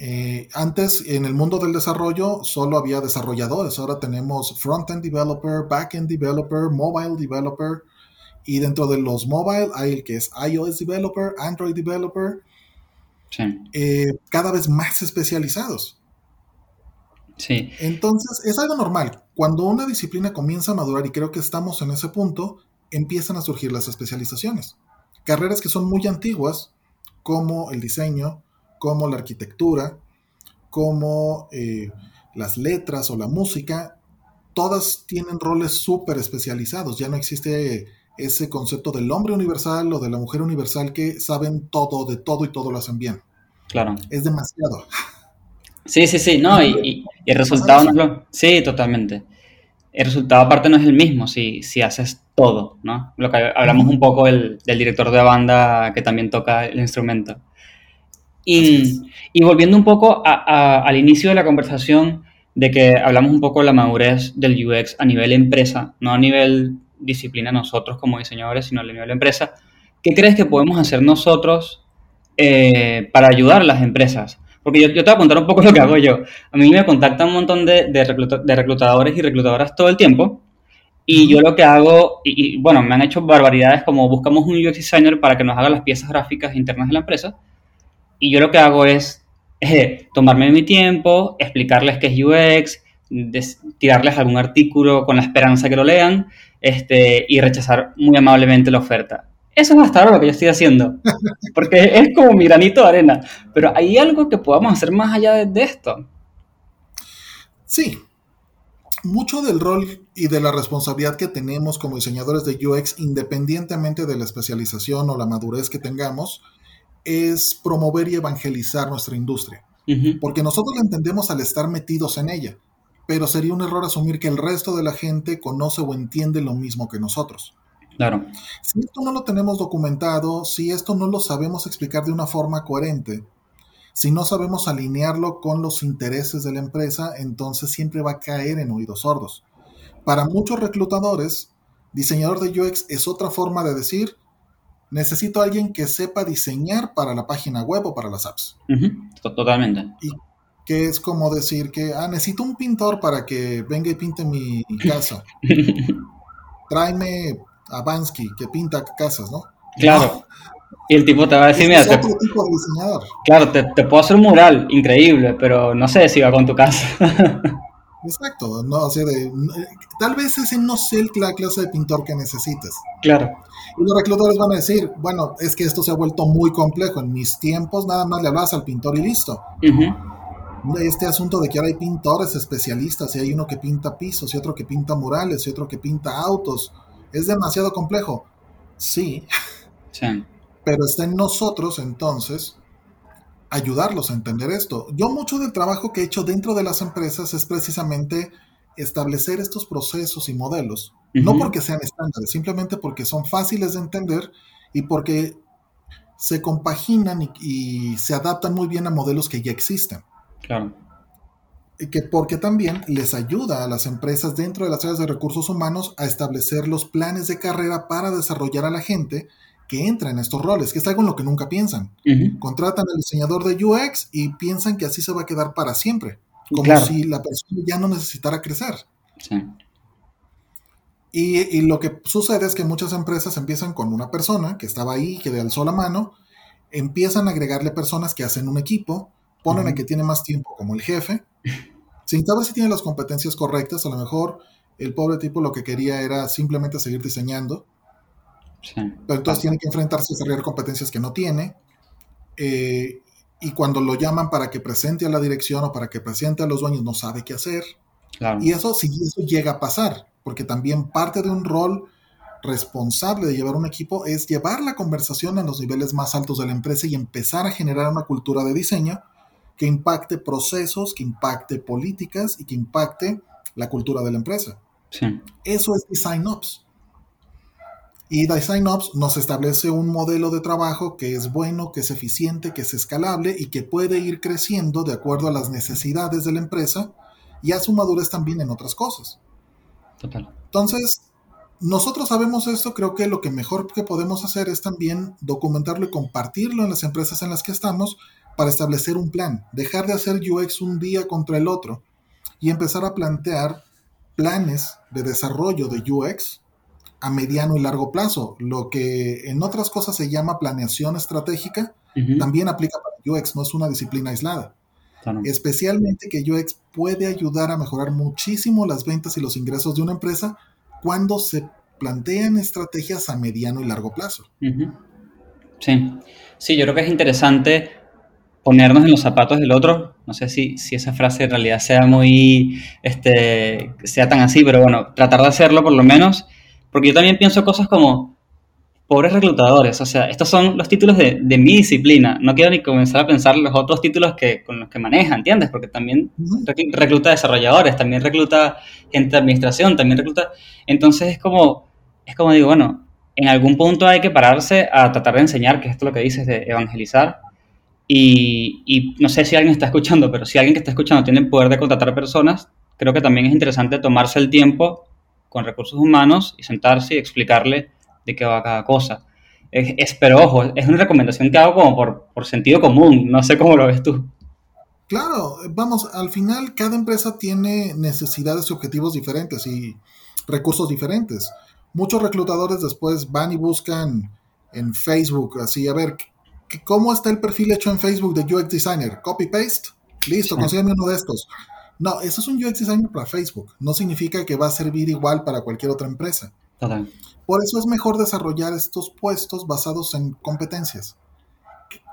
Speaker 3: Eh, antes, en el mundo del desarrollo, solo había desarrolladores. Ahora tenemos front-end developer, back-end developer, mobile developer. Y dentro de los mobile hay el que es iOS developer, Android developer,
Speaker 2: sí,
Speaker 3: eh, cada vez más especializados.
Speaker 2: Sí,
Speaker 3: Entonces, es algo normal. Cuando una disciplina comienza a madurar, y creo que estamos en ese punto, empiezan a surgir las especializaciones. Carreras que son muy antiguas, como el diseño, como la arquitectura, como eh, las letras o la música, todas tienen roles súper especializados. Ya no existe ese concepto del hombre universal o de la mujer universal que saben todo de todo y todo lo hacen bien.
Speaker 2: claro.
Speaker 3: Es demasiado.
Speaker 2: Sí, sí, sí, no, y, y- y el resultado no es lo- Sí, totalmente. El resultado aparte no es el mismo si, si haces todo, ¿no? Lo que hablamos un poco del, del director de banda que también toca el instrumento. Y, volviendo un poco a- a- al inicio de la conversación de que hablamos un poco de la madurez del UX a nivel empresa, no a nivel disciplina nosotros como diseñadores, sino a nivel empresa, ¿qué crees que podemos hacer nosotros eh, para ayudar a las empresas? Porque yo, yo te voy a contar un poco *laughs* lo que hago yo. A mí me contactan un montón de, de, recluta- de reclutadores y reclutadoras todo el tiempo. Y yo lo que hago, y, y, bueno, me han hecho barbaridades como buscamos un UX designer para que nos haga las piezas gráficas internas de la empresa. Y yo lo que hago es *laughs* eh, tomarme mi tiempo, explicarles qué es UX, des- tirarles algún artículo con la esperanza que lo lean este, y rechazar muy amablemente la oferta. Eso es hasta ahora lo que yo estoy haciendo, porque es como mi granito de arena. Pero hay algo que podamos hacer más allá de, de esto.
Speaker 3: Sí, mucho del rol y de la responsabilidad que tenemos como diseñadores de UX, independientemente de la especialización o la madurez que tengamos, es promover y evangelizar nuestra industria. Porque nosotros la entendemos al estar metidos en ella, pero sería un error asumir que el resto de la gente conoce o entiende lo mismo que nosotros.
Speaker 2: Claro,
Speaker 3: Si esto no lo tenemos documentado, si esto no lo sabemos explicar de una forma coherente, si no sabemos alinearlo con los intereses de la empresa, entonces siempre va a caer en oídos sordos. Para muchos reclutadores, diseñador de UX es otra forma de decir, necesito a alguien que sepa diseñar para la página web o para las apps.
Speaker 2: to- totalmente.
Speaker 3: Que es como decir que, ah, necesito un pintor para que venga y pinte mi *laughs* casa. Tráeme a Bansky que pinta casas, ¿no?
Speaker 2: Claro. Y el tipo te va a decir,
Speaker 3: Ese
Speaker 2: mira,
Speaker 3: es
Speaker 2: te,
Speaker 3: otro tipo de diseñador.
Speaker 2: claro, te, te puedo hacer un mural increíble, pero no sé si va con tu casa. *laughs*
Speaker 3: Exacto, no, o sea, de- tal vez ese no sea la clase de pintor que necesites.
Speaker 2: claro,
Speaker 3: Y los reclutadores van a decir, bueno, es que esto se ha vuelto muy complejo. En mis tiempos nada más le hablabas al pintor y listo. Este asunto de que ahora hay pintores especialistas y hay uno que pinta pisos y otro que pinta murales y otro que pinta autos, es demasiado complejo. Sí,
Speaker 2: sí,
Speaker 3: pero está en nosotros entonces ayudarlos a entender esto. Yo mucho del trabajo que he hecho dentro de las empresas es precisamente establecer estos procesos y modelos, no porque sean estándares, simplemente porque son fáciles de entender y porque se compaginan y, y se adaptan muy bien a modelos que ya existen.
Speaker 2: claro,
Speaker 3: que porque también les ayuda a las empresas dentro de las áreas de recursos humanos a establecer los planes de carrera para desarrollar a la gente que entra en estos roles, que es algo en lo que nunca piensan. Contratan al diseñador de UX y piensan que así se va a quedar para siempre, como
Speaker 2: Claro.
Speaker 3: si la persona ya no necesitara crecer.
Speaker 2: sí,
Speaker 3: Y, y lo que sucede es que muchas empresas empiezan con una persona que estaba ahí, que le alzó la mano, empiezan a agregarle personas que hacen un equipo, ponen
Speaker 2: Ujú.
Speaker 3: al que tiene más tiempo como el jefe, sin saber si tiene las competencias correctas, a lo mejor el pobre tipo lo que quería era simplemente seguir diseñando,
Speaker 2: sí.
Speaker 3: pero entonces tiene que enfrentarse a desarrollar competencias que no tiene. eh, y cuando lo llaman para que presente a la dirección o para que presente a los dueños, no sabe qué hacer.
Speaker 2: Claro,
Speaker 3: Y eso sí, eso llega a pasar, porque también parte de un rol responsable de llevar un equipo es llevar la conversación a los niveles más altos de la empresa y empezar a generar una cultura de diseño que impacte procesos, que impacte políticas y que impacte la cultura de la empresa.
Speaker 2: sí,
Speaker 3: Eso es Design Ops. Y Design Ops nos establece un modelo de trabajo que es bueno, que es eficiente, que es escalable y que puede ir creciendo de acuerdo a las necesidades de la empresa y a su madurez también en otras cosas.
Speaker 2: Total.
Speaker 3: Entonces, nosotros sabemos esto, creo que lo que mejor que podemos hacer es también documentarlo y compartirlo en las empresas en las que estamos para establecer un plan, dejar de hacer UX un día contra el otro y empezar a plantear planes de desarrollo de UX a mediano y largo plazo. Lo que en otras cosas se llama planeación estratégica, también aplica para UX, no es una disciplina aislada.
Speaker 2: claro.
Speaker 3: Especialmente que UX puede ayudar a mejorar muchísimo las ventas y los ingresos de una empresa cuando se plantean estrategias a mediano y largo plazo.
Speaker 2: Sí. Sí, yo creo que es interesante ponernos en los zapatos del otro. No sé si, si esa frase en realidad sea muy, este, sea tan así, pero bueno, tratar de hacerlo por lo menos, porque yo también pienso cosas como, pobres reclutadores, o sea, estos son los títulos de, de mi disciplina, no quiero ni comenzar a pensar los otros títulos que, con los que maneja, ¿entiendes? Porque también recluta desarrolladores, también recluta gente de administración, también recluta, entonces es como, es como digo, bueno, en algún punto hay que pararse a tratar de enseñar, que es esto lo que dices de evangelizar, y, no sé si alguien está escuchando, pero si alguien que está escuchando tiene el poder de contratar personas, creo que también es interesante tomarse el tiempo con recursos humanos y sentarse y explicarle de qué va cada cosa. Es, pero ojo, es una recomendación que hago como por, por sentido común, no sé cómo lo ves tú.
Speaker 3: Claro, vamos, al final cada empresa tiene necesidades y objetivos diferentes y recursos diferentes. Muchos reclutadores después van y buscan en Facebook, así, a ver, ¿qué- ¿cómo está el perfil hecho en Facebook de UX Designer? Copy-paste, listo,
Speaker 2: Sí.
Speaker 3: consígueme uno de estos. No, eso es un UX Designer para Facebook, no significa que va a servir igual para cualquier otra empresa.
Speaker 2: Total.
Speaker 3: Por eso es mejor desarrollar estos puestos basados en competencias.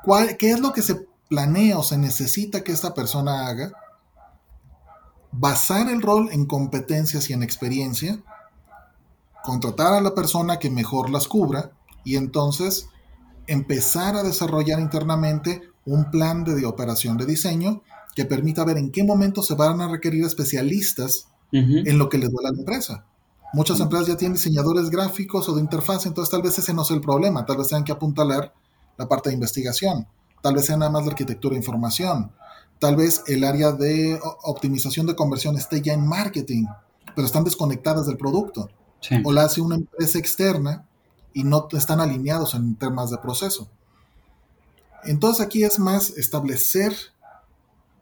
Speaker 3: ¿Cuál- ¿Qué es lo que se planea o se necesita que esta persona haga? Basar el rol en competencias y en experiencia, contratar a la persona que mejor las cubra y entonces empezar a desarrollar internamente un plan de, de operación de diseño que permita ver en qué momento se van a requerir especialistas en lo que les duele a la empresa. Muchas empresas ya tienen diseñadores gráficos o de interfaz, entonces tal vez ese no es el problema, tal vez tengan que apuntalar la parte de investigación, tal vez sea nada más la arquitectura de información, tal vez el área de optimización de conversión esté ya en marketing, pero están desconectadas del producto,
Speaker 2: Sí.
Speaker 3: o la hace una empresa externa y no están alineados en temas de proceso. Entonces aquí es más establecer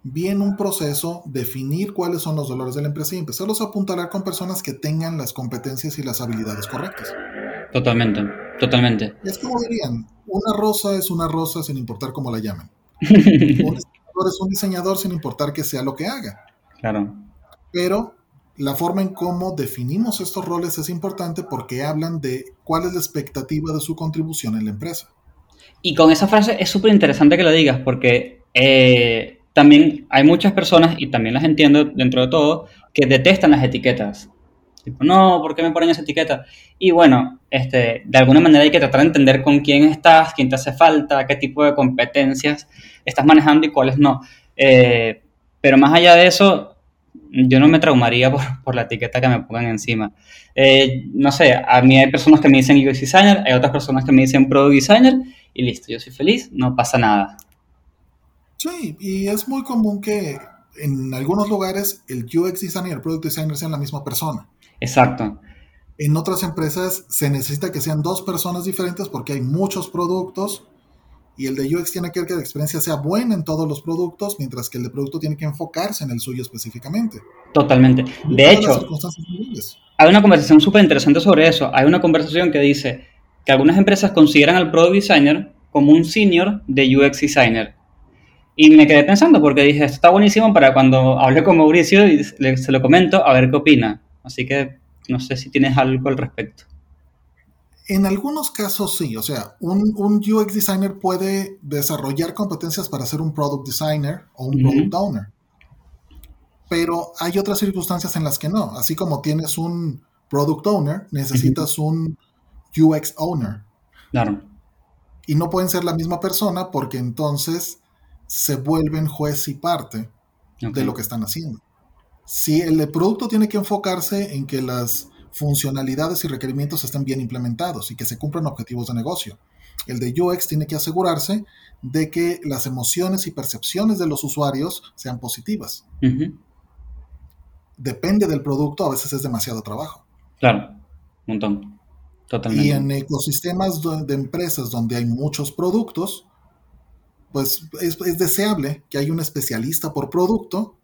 Speaker 3: bien un proceso, definir cuáles son los dolores de la empresa y empezarlos a apuntalar con personas que tengan las competencias y las habilidades correctas.
Speaker 2: Totalmente, totalmente.
Speaker 3: Es como dirían, una rosa es una rosa sin importar cómo la llamen. *laughs* Un diseñador es un diseñador sin importar que sea lo que haga.
Speaker 2: Claro.
Speaker 3: Pero la forma en cómo definimos estos roles es importante porque hablan de cuál es la expectativa de su contribución en la empresa.
Speaker 2: Y con esa frase es súper interesante que lo digas porque eh, también hay muchas personas, y también las entiendo dentro de todo, que detestan las etiquetas. Tipo, no, ¿por qué me ponen esa etiqueta? Y bueno, este, de alguna manera hay que tratar de entender con quién estás, quién te hace falta, qué tipo de competencias estás manejando y cuáles no. Eh, pero más allá de eso, yo no me traumaría por, por la etiqueta que me pongan encima. Eh, no sé, a mí hay personas que me dicen UX Designer, hay otras personas que me dicen Product Designer, y listo, yo soy feliz, no pasa nada.
Speaker 3: Sí, y es muy común que en algunos lugares el UX designer y el product designer sean la misma persona.
Speaker 2: Exacto,
Speaker 3: En otras empresas se necesita que sean dos personas diferentes porque hay muchos productos y el de UX tiene que ver que la experiencia sea buena en todos los productos, mientras que el de producto tiene que enfocarse en el suyo específicamente.
Speaker 2: totalmente.
Speaker 3: Y
Speaker 2: De hecho, hay una conversación súper interesante sobre eso. Hay una conversación que dice que algunas empresas consideran al Product Designer como un senior de UX Designer. Y me quedé pensando porque dije, esto está buenísimo para cuando hable con Mauricio y se lo comento a ver qué opina. Así que no sé si tienes algo al respecto.
Speaker 3: En algunos casos sí, o sea, un, un UX designer puede desarrollar competencias para ser un product designer o un product owner. Pero hay otras circunstancias en las que no. Así como tienes un product owner, necesitas un UX owner.
Speaker 2: Claro,
Speaker 3: Y no pueden ser la misma persona porque entonces se vuelven juez y parte de lo que están haciendo. Si el producto tiene que enfocarse en que las funcionalidades y requerimientos estén bien implementados y que se cumplan objetivos de negocio. El de UX tiene que asegurarse de que las emociones y percepciones de los usuarios sean positivas. Depende del producto, a veces es demasiado trabajo.
Speaker 2: Claro, un montón. Totalmente.
Speaker 3: Y en ecosistemas de empresas donde hay muchos productos, pues es, es deseable que haya un especialista por producto,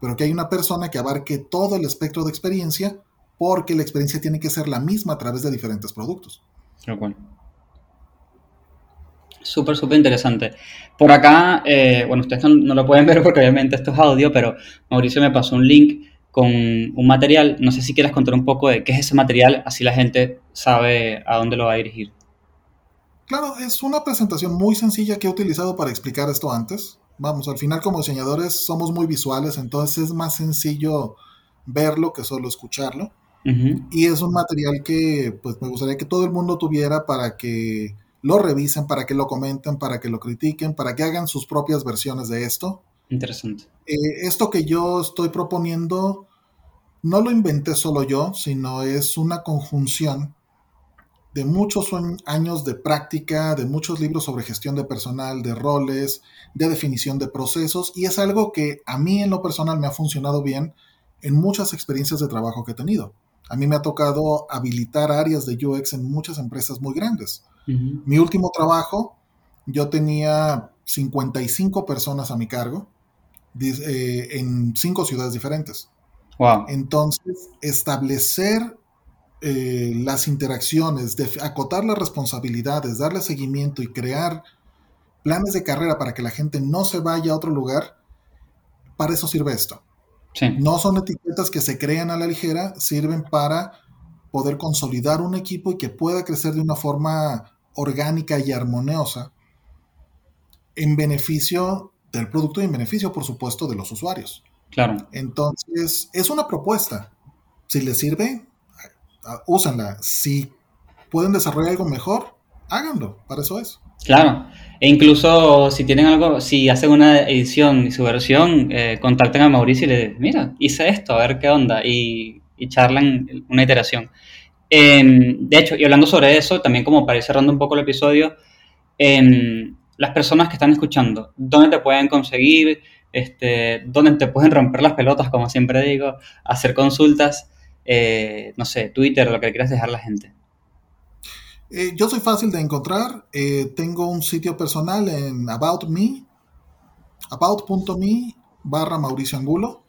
Speaker 3: pero que haya una persona que abarque todo el espectro de experiencia, porque la experiencia tiene que ser la misma a través de diferentes productos.
Speaker 2: Cual. Súper, súper interesante. Por acá, eh, bueno, ustedes no, no lo pueden ver porque obviamente esto es audio, pero Mauricio me pasó un link con un material. No sé si quieres contar un poco de qué es ese material, así la gente sabe a dónde lo va a dirigir.
Speaker 3: Claro, es una presentación muy sencilla que he utilizado para explicar esto antes. Vamos, al final como diseñadores somos muy visuales, entonces es más sencillo verlo que solo escucharlo. Y es un material que pues me gustaría que todo el mundo tuviera para que lo revisen, para que lo comenten, para que lo critiquen, para que hagan sus propias versiones de esto.
Speaker 2: Interesante.
Speaker 3: Eh, esto que yo estoy proponiendo no lo inventé solo yo, sino es una conjunción de muchos añ- años de práctica, de muchos libros sobre gestión de personal, de roles, de definición de procesos, y es algo que a mí en lo personal me ha funcionado bien en muchas experiencias de trabajo que he tenido. A mí me ha tocado habilitar áreas de UX en muchas empresas muy grandes. Mi último trabajo, yo tenía 55 personas a mi cargo eh, en cinco ciudades diferentes.
Speaker 2: Wow.
Speaker 3: Entonces, establecer eh, las interacciones, acotar las responsabilidades, darle seguimiento y crear planes de carrera para que la gente no se vaya a otro lugar, para eso sirve esto.
Speaker 2: Sí,
Speaker 3: No son etiquetas que se crean a la ligera, sirven para poder consolidar un equipo y que pueda crecer de una forma orgánica y armoniosa en beneficio del producto y en beneficio, por supuesto, de los usuarios.
Speaker 2: claro.
Speaker 3: Entonces, es una propuesta. Si les sirve, úsenla. Si pueden desarrollar algo mejor, háganlo. Para eso es.
Speaker 2: Claro. E incluso si tienen algo, si hacen una edición y su versión, eh, a Mauricio y le dicen, mira, hice esto, a ver qué onda, y, y charlan una iteración. Em, de hecho, y hablando sobre eso, también como para ir cerrando un poco el episodio, em, las personas que están escuchando, ¿dónde te pueden conseguir? Este, ¿Dónde te pueden romper las pelotas, como siempre digo? Hacer consultas, eh, no sé, Twitter, lo que quieras dejar a la gente.
Speaker 3: Eh, yo soy fácil de encontrar. eh, tengo un sitio personal en About Me, about.me barra Mauricio Angulo.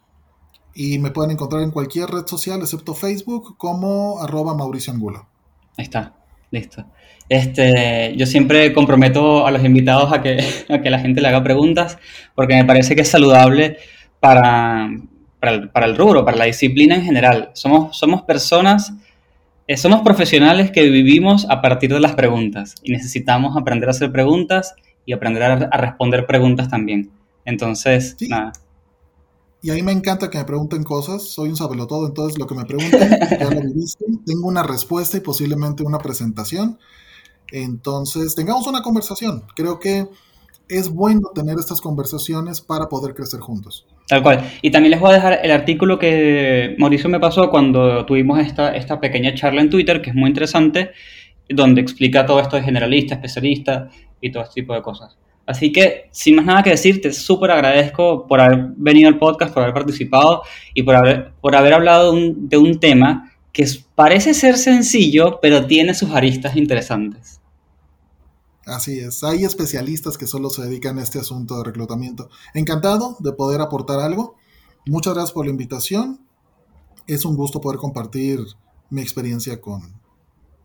Speaker 3: Y me pueden encontrar en cualquier red social excepto Facebook como arroba Mauricio Angulo.
Speaker 2: Ahí está, listo. Este, yo siempre comprometo a los invitados a que, *laughs* a que la gente le haga preguntas, porque me parece que es saludable para, para, el, para el rubro, para la disciplina en general. Somos, somos personas, somos profesionales que vivimos a partir de las preguntas y necesitamos aprender a hacer preguntas y aprender a, a responder preguntas también. Entonces,
Speaker 3: Sí.
Speaker 2: nada,
Speaker 3: Y a mí me encanta que me pregunten cosas. Soy un sabelotodo, entonces lo que me pregunten, *laughs* ya lo viviste. Tengo una respuesta y posiblemente una presentación. Entonces, tengamos una conversación. Creo que es bueno tener estas conversaciones para poder crecer juntos.
Speaker 2: Tal cual. Y también les voy a dejar el artículo que Mauricio me pasó cuando tuvimos esta, esta pequeña charla en Twitter, que es muy interesante, donde explica todo esto de generalista, especialista y todo este tipo de cosas. Así que, sin más nada que decir, te súper agradezco por haber venido al podcast, por haber participado y por haber, por haber hablado de un, de un tema que parece ser sencillo, pero tiene sus aristas interesantes.
Speaker 3: Así es, hay especialistas que solo se dedican a este asunto de reclutamiento. Encantado de poder aportar algo. Muchas gracias por la invitación. Es un gusto poder compartir mi experiencia con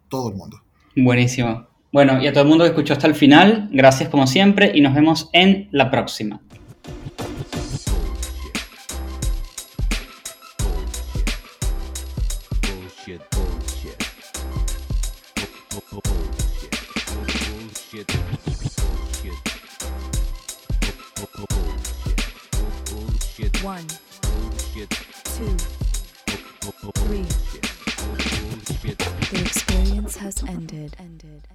Speaker 3: todo el mundo.
Speaker 2: Buenísimo. Bueno, y a todo el mundo que escuchó hasta el final, gracias como siempre y nos vemos en la próxima.
Speaker 4: Three. The experience has ended. Ended.